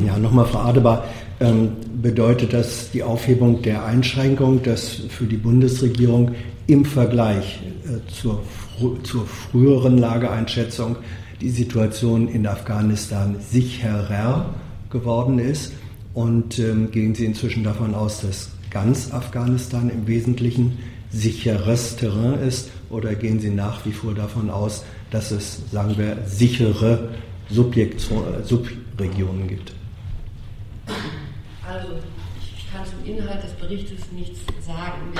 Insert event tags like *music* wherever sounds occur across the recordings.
Ja, nochmal Frau Adebar. Ähm, bedeutet das die Aufhebung der Einschränkung, dass für die Bundesregierung im Vergleich äh, zur, zur früheren Lageeinschätzung die Situation in Afghanistan sicherer geworden ist? Und ähm, gehen Sie inzwischen davon aus, dass ganz Afghanistan im Wesentlichen sicheres Terrain ist? Oder gehen Sie nach wie vor davon aus, dass es, sagen wir, sichere Subjekt Subregionen gibt? Also, ich kann zum Inhalt des Berichtes nichts sagen.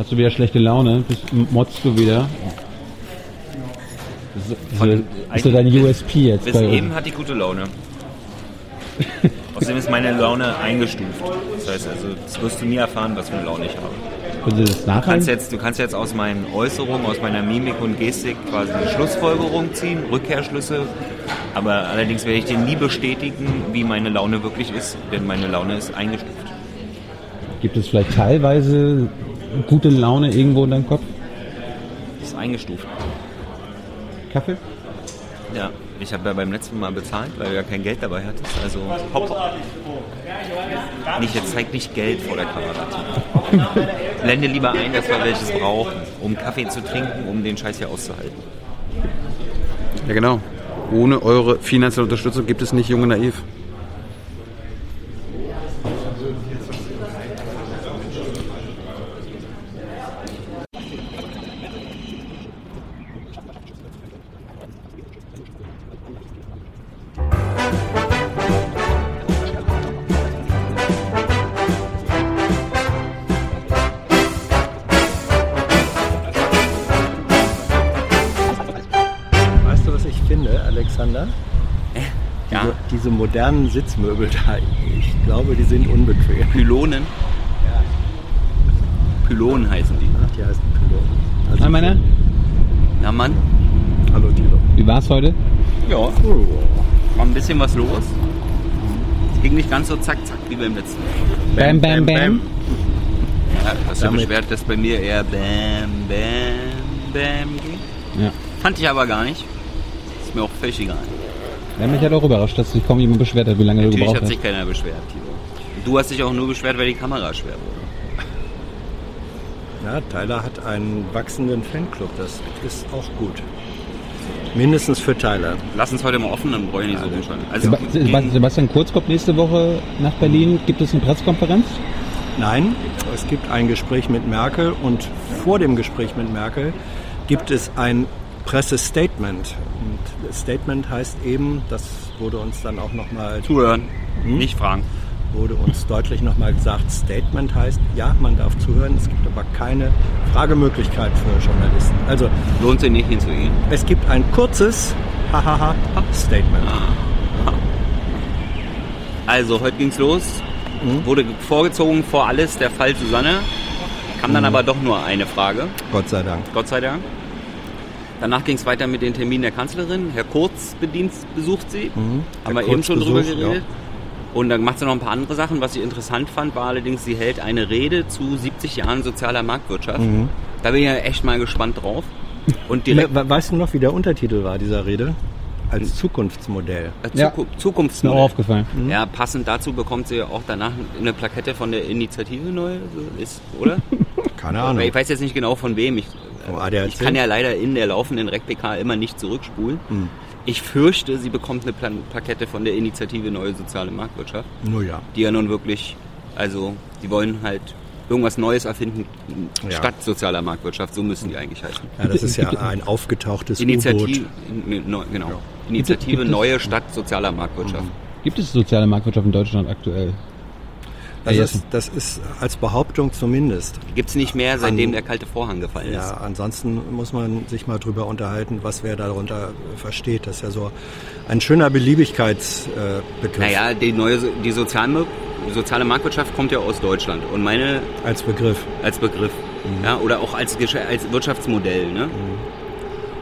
Hast du wieder schlechte Laune? Bist, motzt du wieder? Das ist, ist so dein USP jetzt. Bis eben hat die gute Laune. *laughs* Außerdem ist meine Laune eingestuft. Das heißt also, das wirst du nie erfahren, was für eine Laune ich habe. Du, das du, kannst jetzt, du kannst jetzt aus meinen Äußerungen, aus meiner Mimik und Gestik quasi eine Schlussfolgerung ziehen, Rückkehrschlüsse. Aber allerdings werde ich dir nie bestätigen, wie meine Laune wirklich ist, denn meine Laune ist eingestuft. Gibt es vielleicht teilweise gute Laune irgendwo in deinem Kopf? Das ist eingestuft. Kaffee? Ja, ich habe ja beim letzten Mal bezahlt, weil du ja kein Geld dabei hattest. Also hopp. Nicht, jetzt zeig nicht Geld vor der Kamera. *laughs* Blende lieber ein, dass wir welches brauchen, um Kaffee zu trinken, um den Scheiß hier auszuhalten. Ja genau. Ohne eure finanzielle Unterstützung gibt es nicht Junge Naiv. Ja. Diese, diese modernen Sitzmöbel da, ich glaube, die sind unbequem. Pylonen. Pylonen heißen die. Ach, die heißen Pylonen. Also, Hi, meiner. Na Mann. Hallo, Tilo. Wie war's heute? Ja, Oh. war ein bisschen was los. Es ging nicht ganz so zack, zack wie beim letzten Mal. Bam, bam, bam. Ja, hast du Damit- beschwert, dass bei mir eher bam, bam, bam ging? Ja. Fand ich aber gar nicht. Ist mir auch völlig egal. Ja, mich hat auch überrascht, dass sich kaum jemand beschwert hat, wie lange du Natürlich gebraucht hat hast. sich keiner beschwert, Tilo. Du hast dich auch nur beschwert, weil die Kamera schwer wurde. Ja, Tyler hat einen wachsenden Fanclub, das ist auch gut. Mindestens für Tyler. Lass uns heute mal offen, dann brauche ich nicht so rumschalten. Also, Seba- Seba- Sebastian Kurz kommt nächste Woche nach Berlin. Gibt es eine Pressekonferenz? Nein, es gibt ein Gespräch mit Merkel und vor dem Gespräch mit Merkel gibt es ein Pressestatement. Und das Statement heißt eben, das wurde uns dann auch nochmal zuhören, nicht fragen. wurde uns deutlich nochmal gesagt, Statement heißt, ja, man darf zuhören, es gibt aber keine Fragemöglichkeit für Journalisten. Also Lohnt sich nicht hinzugehen. es gibt ein kurzes Hahaha Statement. Also, heute ging's los. Wurde vorgezogen vor alles der Fall Susanne. Kam dann aber doch nur eine Frage, Gott sei Dank. Gott sei Dank. Danach ging es weiter mit den Terminen der Kanzlerin. Herr Kurz bedient, besucht sie. Haben Herr wir eben schon drüber besucht, geredet. Und dann macht sie noch ein paar andere Sachen. Was ich interessant fand, war allerdings, sie hält eine Rede zu 70 Jahren sozialer Marktwirtschaft. Da bin ich ja echt mal gespannt drauf. Und direkt We- Weißt du noch, wie der Untertitel war dieser Rede? Als Zukunftsmodell. äh, Ja. Zuku Ist mir Zukunftsmodell. auch aufgefallen. Ja, passend dazu bekommt sie auch danach eine Plakette von der Initiative neu, ist, oder? *laughs* Keine Ahnung. Ich weiß jetzt nicht genau von wem. Ich, ADAC? ich kann ja leider in der laufenden RecPK immer nicht zurückspulen. Hm. Ich fürchte, sie bekommt eine Plan Plakette von der Initiative Neue Soziale Marktwirtschaft, Nur ja. die ja nun wirklich, also die wollen halt irgendwas Neues erfinden Ja. statt sozialer Marktwirtschaft. So müssen die eigentlich heißen. Ja, das ist ja ein aufgetauchtes U-Boot. Initiative, ne, genau. Initiative Gibt es- Neue Stadt sozialer Marktwirtschaft. Gibt es soziale Marktwirtschaft in Deutschland aktuell? Also das, das ist als Behauptung zumindest. Gibt's nicht mehr, seitdem An- der kalte Vorhang gefallen Ja, ist. ansonsten muss man sich mal drüber unterhalten, was wer darunter versteht. Das ist ja so ein schöner Beliebigkeitsbegriff Naja, die neue, die soziale, soziale Marktwirtschaft kommt ja aus Deutschland und meine als Begriff. als Begriff, ja, oder auch als, als Wirtschaftsmodell. Ne?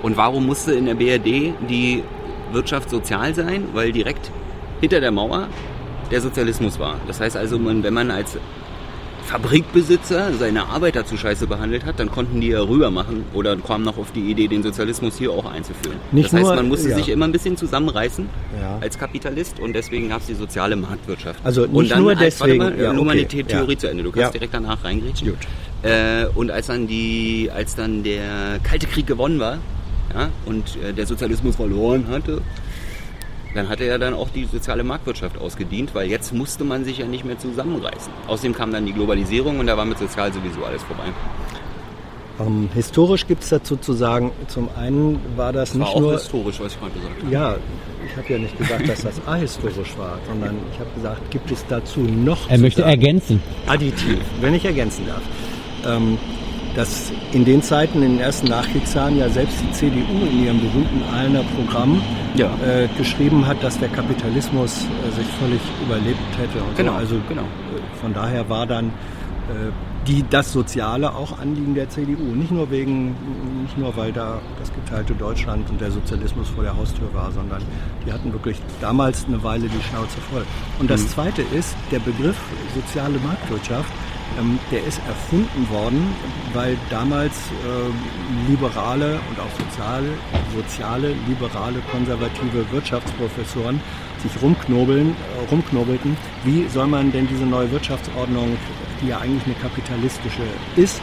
Und warum musste in der BRD die Wirtschaft sozial sein? Weil direkt hinter der Mauer der Sozialismus war. Das heißt also, man, wenn man als Fabrikbesitzer seine Arbeiter zu scheiße behandelt hat, dann konnten die ja rüber machen oder kamen noch auf die Idee, den Sozialismus hier auch einzuführen. Nicht das heißt, man musste ja. sich immer ein bisschen zusammenreißen Ja. als Kapitalist und deswegen gab es die soziale Marktwirtschaft. Also nicht und dann nur als, deswegen, Warte mal, ja, nur mal die okay, The- Theorie zu Ende. Du kannst direkt danach reingrätschen. Gut. Äh, und als dann die, als dann der Kalte Krieg gewonnen war, und äh, der Sozialismus verloren hatte, dann hatte er dann auch die soziale Marktwirtschaft ausgedient, weil jetzt musste man sich ja nicht mehr zusammenreißen. Außerdem kam dann die Globalisierung und da war mit sozial sowieso alles vorbei. Ähm, historisch gibt es dazu zu sagen, zum einen war das War nicht auch nur... historisch, was ich gerade gesagt habe. Ja, ich habe ja nicht gesagt, dass das ahistorisch war, sondern ich habe gesagt, gibt es dazu noch Er möchte sagen? ergänzen. additiv, wenn ich ergänzen darf. Ähm, dass in den Zeiten, in den ersten Nachkriegsjahren, ja selbst die CDU in ihrem berühmten Aalener Programm Ja. äh, geschrieben hat, dass der Kapitalismus äh, sich völlig überlebt hätte. Genau, so. Also genau. äh, von daher war dann äh, die, das Soziale auch Anliegen der CDU. Nicht nur wegen, nicht nur weil da das geteilte Deutschland und der Sozialismus vor der Haustür war, sondern die hatten wirklich damals eine Weile die Schnauze voll. Und das Zweite ist, der Begriff soziale Marktwirtschaft, ähm, der ist erfunden worden, weil damals äh, liberale und auch soziale, soziale, liberale, konservative Wirtschaftsprofessoren sich rumknobeln, äh, rumknobelten, wie soll man denn diese neue Wirtschaftsordnung, die ja eigentlich eine kapitalistische ist,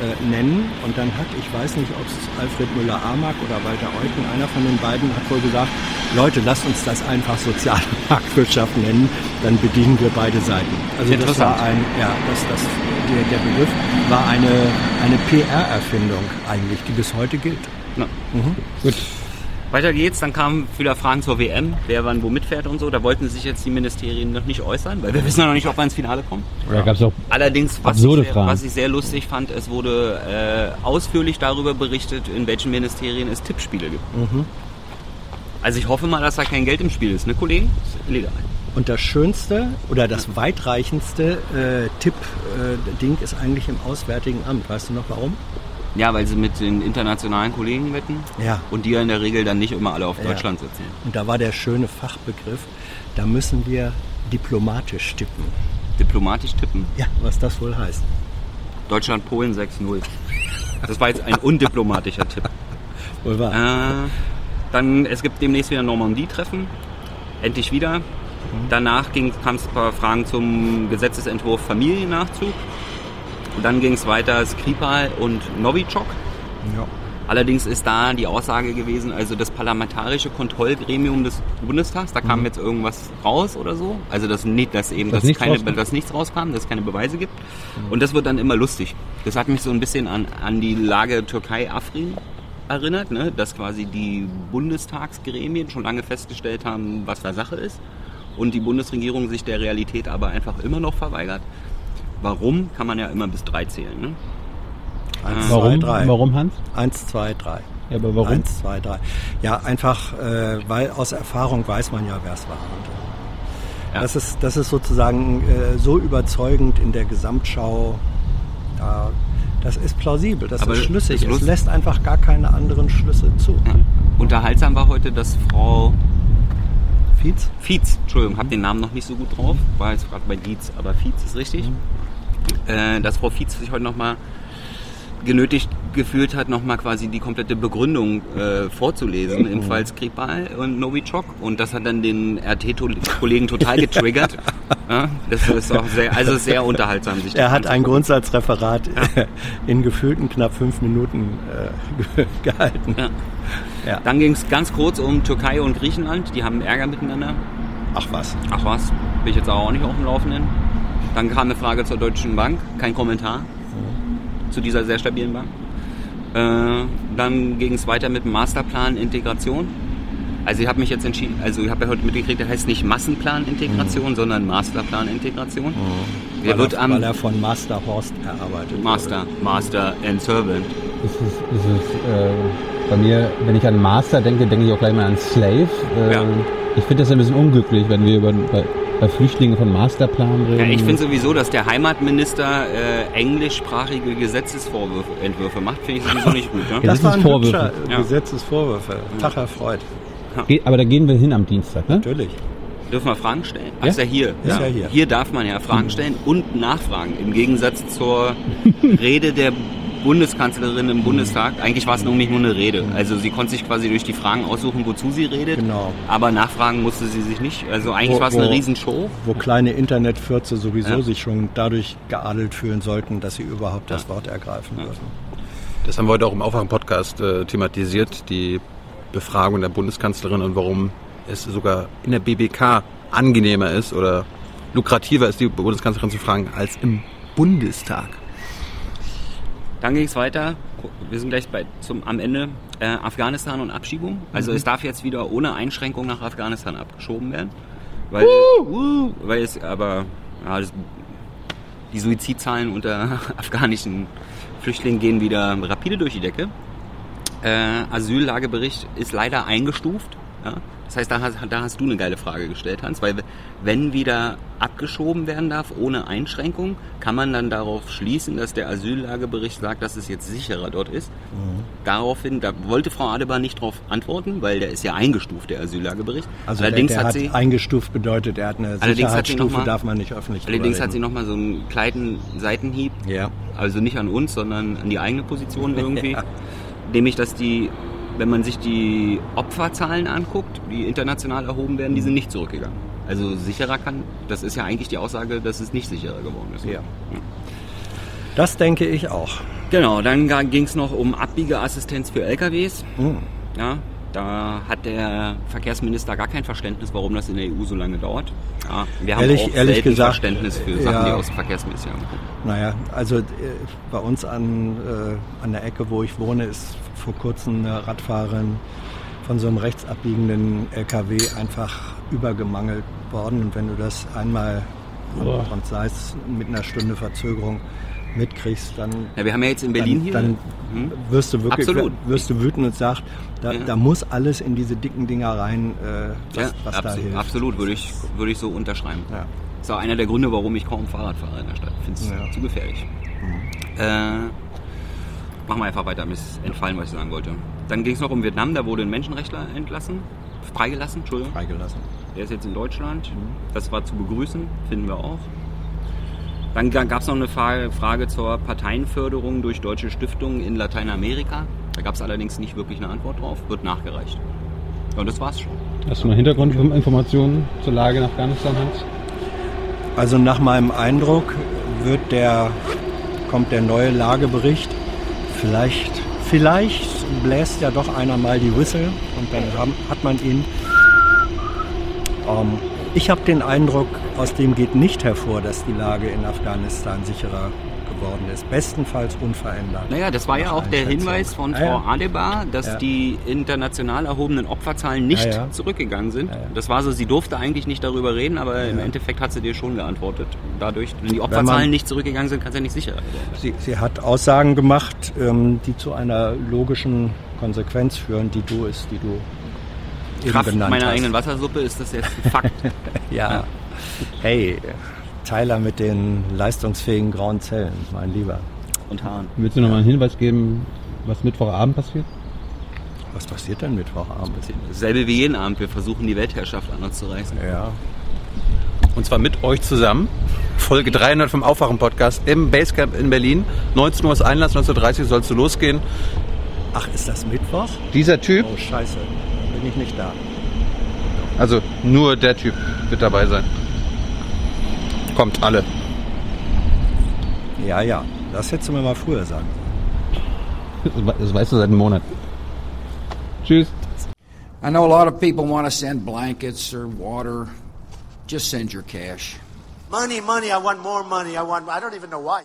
äh, nennen. Und dann hat, ich weiß nicht, ob es Alfred Müller-Amack oder Walter Eucken, einer von den beiden hat wohl gesagt, Leute, lasst uns das einfach soziale *laughs* Marktwirtschaft nennen, dann bedienen wir beide Seiten. Also das war Interessant. ein, ja, das, das, der, der Begriff war eine, eine PR-Erfindung eigentlich, die bis heute gilt. Na. Gut. Weiter geht's, dann kamen wieder Fragen zur WM, wer wann wo mitfährt und so. Da wollten sich jetzt die Ministerien noch nicht äußern, weil wir wissen ja noch nicht, ob wir ins Finale kommen. Da gab es auch Allerdings, was ich, Absurde sehr, Fragen. was ich sehr lustig fand, es wurde äh, ausführlich darüber berichtet, in welchen Ministerien es Tippspiele gibt. Also ich hoffe mal, dass da kein Geld im Spiel ist, ne Kollegen? Das ist illegal. Und das schönste oder das weitreichendste äh, Tipp-Ding ist eigentlich im Auswärtigen Amt. Weißt du noch warum? Ja, weil sie mit den internationalen Kollegen wetten Ja. und die ja in der Regel dann nicht immer alle auf Ja. Deutschland sitzen. Und da war der schöne Fachbegriff, da müssen wir diplomatisch tippen. Diplomatisch tippen. Ja, was das wohl heißt. Deutschland, Polen 6-0. Das war jetzt ein undiplomatischer Tipp. Wohl wahr. Äh, dann, es gibt demnächst wieder Normandie-Treffen. Endlich wieder. Danach kam es ein paar Fragen zum Gesetzesentwurf Familiennachzug. Und dann ging es weiter Skripal und Novichok. Ja. Allerdings ist da die Aussage gewesen, also das parlamentarische Kontrollgremium des Bundestags, da kam jetzt irgendwas raus oder so. Also dass nicht, dass eben Dass dass nichts keine, rauskam. dass nichts rauskam, dass es keine Beweise gibt. Und das wird dann immer lustig. Das hat mich so ein bisschen an, an die Lage Türkei-Afrin erinnert, ne? dass quasi die Bundestagsgremien schon lange festgestellt haben, was da Sache ist. Und die Bundesregierung sich der Realität aber einfach immer noch verweigert. Warum, kann man ja immer bis drei zählen. Ne? Eins, warum, zwei, drei. warum Hans? Eins, zwei, drei. Ja, aber warum? Eins, zwei, drei. Ja, einfach, äh, weil aus Erfahrung weiß man ja, wer es war. Und, äh, Ja. das, ist, das ist sozusagen äh, so überzeugend in der Gesamtschau. Ja, das ist plausibel, das Aber ist schlüssig. das Es lässt einfach gar keine anderen Schlüsse zu. Ja. Unterhaltsam war heute, dass Frau Fietz? Fietz, Entschuldigung, habe den Namen noch nicht so gut drauf, war jetzt gerade bei Dietz, aber Fietz ist richtig. Äh, dass Frau Fietz sich heute nochmal genötigt gefühlt hat, nochmal quasi die komplette Begründung äh, vorzulesen im Fall Skripal und Novichok. Und das hat dann den RT-Kollegen total getriggert. *laughs* ja, das ist auch sehr, also sehr unterhaltsam. Sich Er hat ein. Grundsatzreferat *laughs* in gefühlten knapp fünf Minuten äh, *laughs* gehalten. Ja. Ja. Dann ging es ganz kurz um Türkei und Griechenland. Die haben Ärger miteinander. Ach was. Ach was, bin ich jetzt auch nicht auf dem Laufenden. Dann kam eine Frage zur Deutschen Bank, kein Kommentar zu dieser sehr stabilen Bank. Äh, dann ging es weiter mit dem Masterplan Integration. Also ich habe mich jetzt entschieden, also ich habe ja heute mitgekriegt, der heißt nicht Massenplan-Integration, sondern Masterplan-Integration. Der weil, wird er, am weil er von Master Horst erarbeitet Master, Master and Servant. Ist es, ist es äh, bei mir, wenn ich an Master denke, denke ich auch gleich mal an Slave. Äh, Ja. Ich finde das ein bisschen unglücklich, wenn wir über, bei, Flüchtlingen von Masterplan reden. Ja, ich finde sowieso, dass der Heimatminister äh, englischsprachige Gesetzesentwürfe macht, finde ich sowieso nicht gut. Ne? Ja, das waren sind Vorwürfe. hübsche Ja. Gesetzesvorwürfe. Tag erfreut. Geht, aber da gehen wir hin am Dienstag, ne? Natürlich. Dürfen wir Fragen stellen? Ach, Ja? ist ja hier. Ist ja hier. Hier darf man ja Fragen stellen und nachfragen. Im Gegensatz zur *laughs* Rede der Bundeskanzlerin im Bundestag. Eigentlich war es nämlich nur eine Rede. Also sie konnte sich quasi durch die Fragen aussuchen, wozu sie redet. Genau. Aber nachfragen musste sie sich nicht. Also eigentlich war es eine Riesenshow. Wo kleine Internetfürze sowieso Ja. sich schon dadurch geadelt fühlen sollten, dass sie überhaupt das Wort ergreifen dürfen. Das haben wir heute auch im Aufwachen-Podcast äh, thematisiert, die Befragung der Bundeskanzlerin und warum es sogar in der BBK angenehmer ist oder lukrativer ist, die Bundeskanzlerin zu fragen, als im Bundestag. Dann ging es weiter. Wir sind gleich bei, zum, am Ende. Äh, Afghanistan und Abschiebung. Also es darf jetzt wieder ohne Einschränkung nach Afghanistan abgeschoben werden. Weil, weil es aber ja, das, die Suizidzahlen unter *laughs* afghanischen Flüchtlingen gehen wieder rapide durch die Decke. Äh, Asyllagebericht ist leider eingestuft. Ja? Das heißt, da hast, da hast du eine geile Frage gestellt, Hans, weil wenn wieder abgeschoben werden darf ohne Einschränkung, kann man dann darauf schließen, dass der Asyllagebericht sagt, dass es jetzt sicherer dort ist. Daraufhin, da wollte Frau Adebar nicht darauf antworten, weil der ist ja eingestuft, der Asyllagebericht. Also allerdings der, der hat sie eingestuft bedeutet, er hat eine Allerdings hat Sicherheitsstufe, mal- darf man nicht öffentlich allerdings hat sie nochmal so einen kleinen Seitenhieb Ja. also nicht an uns, sondern an die eigene Position *laughs* irgendwie. Nämlich, dass die, wenn man sich die Opferzahlen anguckt, die international erhoben werden, die sind nicht zurückgegangen. Also sicherer kann, das ist ja eigentlich die Aussage, dass es nicht sicherer geworden ist. Ja. Das denke ich auch. Genau, dann ging es noch um Abbiegeassistenz für LKWs. Hm. Ja, da hat der Verkehrsminister gar kein Verständnis, warum das in der EU so lange dauert. Ja, wir haben Ehrlich- auch ehrlich gesagt, Verständnis für Sachen, ja. die aus dem Verkehrsministerium kommen. Naja, also äh, bei uns an, äh, an der Ecke, wo ich wohne, ist vor kurzem eine Radfahrerin von so einem rechtsabbiegenden LKW einfach übergemangelt worden. Und wenn du das einmal und, Boah. und sei es mit einer Stunde Verzögerung mitkriegst, dann, Ja, wir haben ja jetzt in Berlin dann, hier. dann Hm? wirst du wirklich Absolut. wirst du wütend und sagst, da, Ja. da muss alles in diese dicken Dinger rein, äh, was, ja, was da absolut, hilft. absolut würde ich, würde ich so unterschreiben. Ja. Das ist auch einer der Gründe, warum ich kaum Fahrrad fahre in der Stadt. Ich finde es Ja. Mhm. zu gefährlich. Äh, machen wir einfach weiter, mir ist entfallen, was ich sagen wollte. Dann ging es noch um Vietnam, da wurde ein Menschenrechtler entlassen, freigelassen, Entschuldigung. Freigelassen. Der ist jetzt in Deutschland. Das war zu begrüßen, finden wir auch. Dann gab es noch eine Frage, zur Parteienförderung durch deutsche Stiftungen in Lateinamerika. Da gab es allerdings nicht wirklich eine Antwort drauf, wird nachgereicht. Und das war's schon. Hast du noch Hintergrundinformationen zur Lage in Afghanistan, Hans? Also nach meinem Eindruck wird der, kommt der neue Lagebericht. Vielleicht, vielleicht bläst ja doch einer mal die Whistle und dann haben, hat man ihn. Ähm, ich habe den Eindruck, aus dem geht nicht hervor, dass die Lage in Afghanistan sicherer geworden ist. Bestenfalls unverändert. Naja, das war ja auch der. Hinweis von Ja, Frau ja. Adebar, dass Ja. die international erhobenen Opferzahlen nicht Ja, ja. zurückgegangen sind. Ja. Das war so, sie durfte eigentlich nicht darüber reden, aber im. Endeffekt hat sie dir schon geantwortet. Dadurch, wenn die Opferzahlen man- nicht zurückgegangen sind, kann es ja nicht sicherer geworden sein. Sie, sie hat Aussagen gemacht, ähm, die zu einer logischen Konsequenz führen, die du ist, die du Kraft meiner hast. eigenen Wassersuppe ist das jetzt ein Fakt. *laughs* Ja. Hey, Tyler mit den leistungsfähigen grauen Zellen, mein Lieber. Und Haaren. Willst du noch mal einen Hinweis geben, was Mittwochabend passiert? Was passiert denn Mittwochabend? Dasselbe wie jeden Abend. Wir versuchen die Weltherrschaft an uns zu reißen. Ja. Und zwar mit euch zusammen. Folge 300 vom Aufwachen-Podcast im Basecamp in Berlin. 19 Uhr ist Einlass, 19.30 Uhr sollst du losgehen. Ach, ist das Mittwoch? Dieser Typ, Oh, scheiße. Bin ich nicht da. also nur der Typ wird dabei sein. Kommt alle. Ja, ja. Das hättest du mir mal früher sagen. sollen. Das weißt du seit einem Monat. Tschüss. I know a lot of people want to send blankets or water. Just send your cash. money, money, I want more money, I want, I don't even know why.